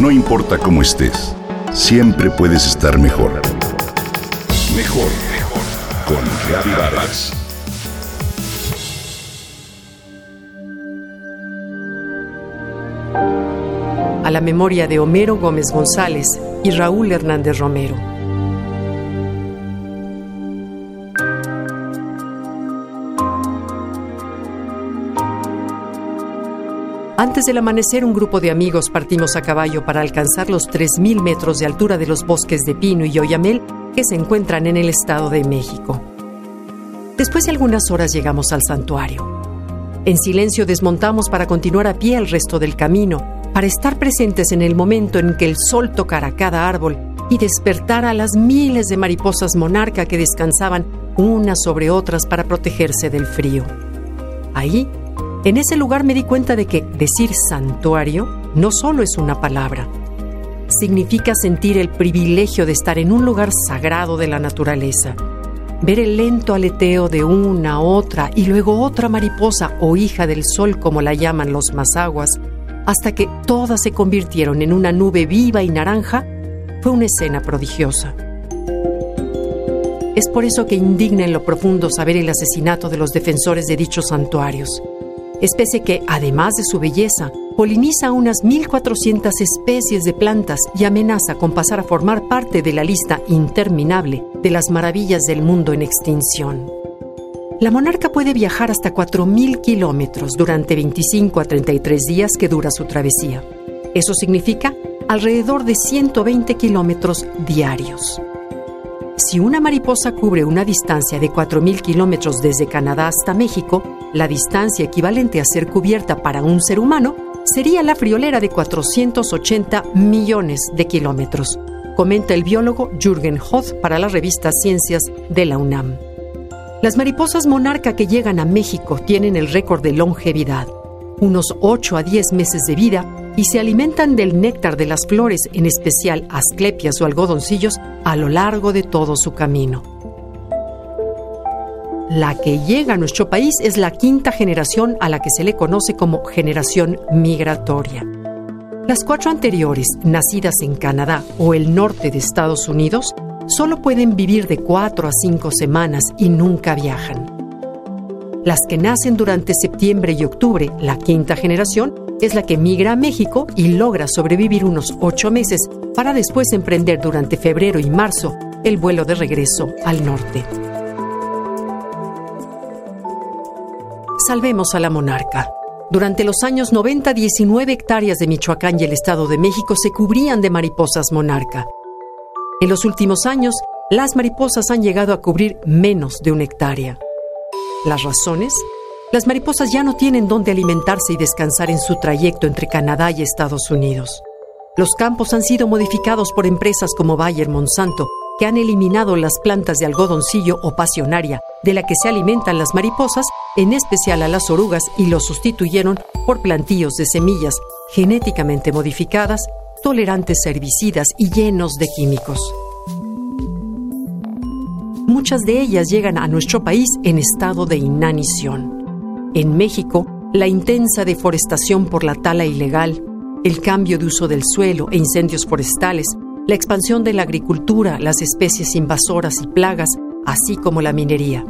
No importa cómo estés, siempre puedes estar mejor. Mejor, mejor. Con Vargas. A la memoria de Homero Gómez González y Raúl Hernández Romero. Antes del amanecer, un grupo de amigos partimos a caballo para alcanzar los 3.000 metros de altura de los bosques de pino y oyamel que se encuentran en el Estado de México. Después de algunas horas llegamos al santuario. En silencio desmontamos para continuar a pie el resto del camino, para estar presentes en el momento en que el sol tocara cada árbol y despertara a las miles de mariposas monarca que descansaban unas sobre otras para protegerse del frío. Ahí en ese lugar me di cuenta de que decir santuario no solo es una palabra, significa sentir el privilegio de estar en un lugar sagrado de la naturaleza, ver el lento aleteo de una, otra y luego otra mariposa o hija del sol como la llaman los mazaguas, hasta que todas se convirtieron en una nube viva y naranja, fue una escena prodigiosa. Es por eso que indigna en lo profundo saber el asesinato de los defensores de dichos santuarios especie que, además de su belleza, poliniza unas 1.400 especies de plantas y amenaza con pasar a formar parte de la lista interminable de las maravillas del mundo en extinción. La monarca puede viajar hasta 4.000 kilómetros durante 25 a 33 días que dura su travesía. Eso significa alrededor de 120 kilómetros diarios. Si una mariposa cubre una distancia de 4.000 kilómetros desde Canadá hasta México, la distancia equivalente a ser cubierta para un ser humano sería la friolera de 480 millones de kilómetros, comenta el biólogo Jürgen Hoth para la revista Ciencias de la UNAM. Las mariposas monarca que llegan a México tienen el récord de longevidad, unos 8 a 10 meses de vida y se alimentan del néctar de las flores, en especial asclepias o algodoncillos, a lo largo de todo su camino. La que llega a nuestro país es la quinta generación a la que se le conoce como generación migratoria. Las cuatro anteriores, nacidas en Canadá o el norte de Estados Unidos, solo pueden vivir de cuatro a cinco semanas y nunca viajan. Las que nacen durante septiembre y octubre, la quinta generación, es la que migra a México y logra sobrevivir unos ocho meses para después emprender durante febrero y marzo el vuelo de regreso al norte. Salvemos a la monarca. Durante los años 90, 19 hectáreas de Michoacán y el Estado de México se cubrían de mariposas monarca. En los últimos años, las mariposas han llegado a cubrir menos de una hectárea. ¿Las razones? Las mariposas ya no tienen dónde alimentarse y descansar en su trayecto entre Canadá y Estados Unidos. Los campos han sido modificados por empresas como Bayer Monsanto, que han eliminado las plantas de algodoncillo o pasionaria, de la que se alimentan las mariposas, en especial a las orugas, y los sustituyeron por plantíos de semillas genéticamente modificadas, tolerantes a herbicidas y llenos de químicos. Muchas de ellas llegan a nuestro país en estado de inanición. En México, la intensa deforestación por la tala ilegal, el cambio de uso del suelo e incendios forestales, la expansión de la agricultura, las especies invasoras y plagas, así como la minería.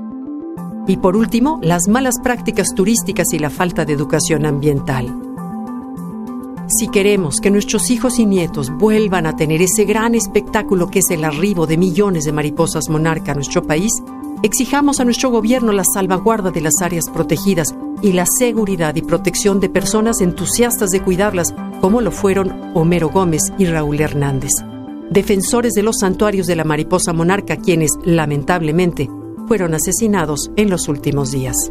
Y por último, las malas prácticas turísticas y la falta de educación ambiental. Si queremos que nuestros hijos y nietos vuelvan a tener ese gran espectáculo que es el arribo de millones de mariposas monarca a nuestro país, Exijamos a nuestro gobierno la salvaguarda de las áreas protegidas y la seguridad y protección de personas entusiastas de cuidarlas, como lo fueron Homero Gómez y Raúl Hernández, defensores de los santuarios de la mariposa monarca, quienes, lamentablemente, fueron asesinados en los últimos días.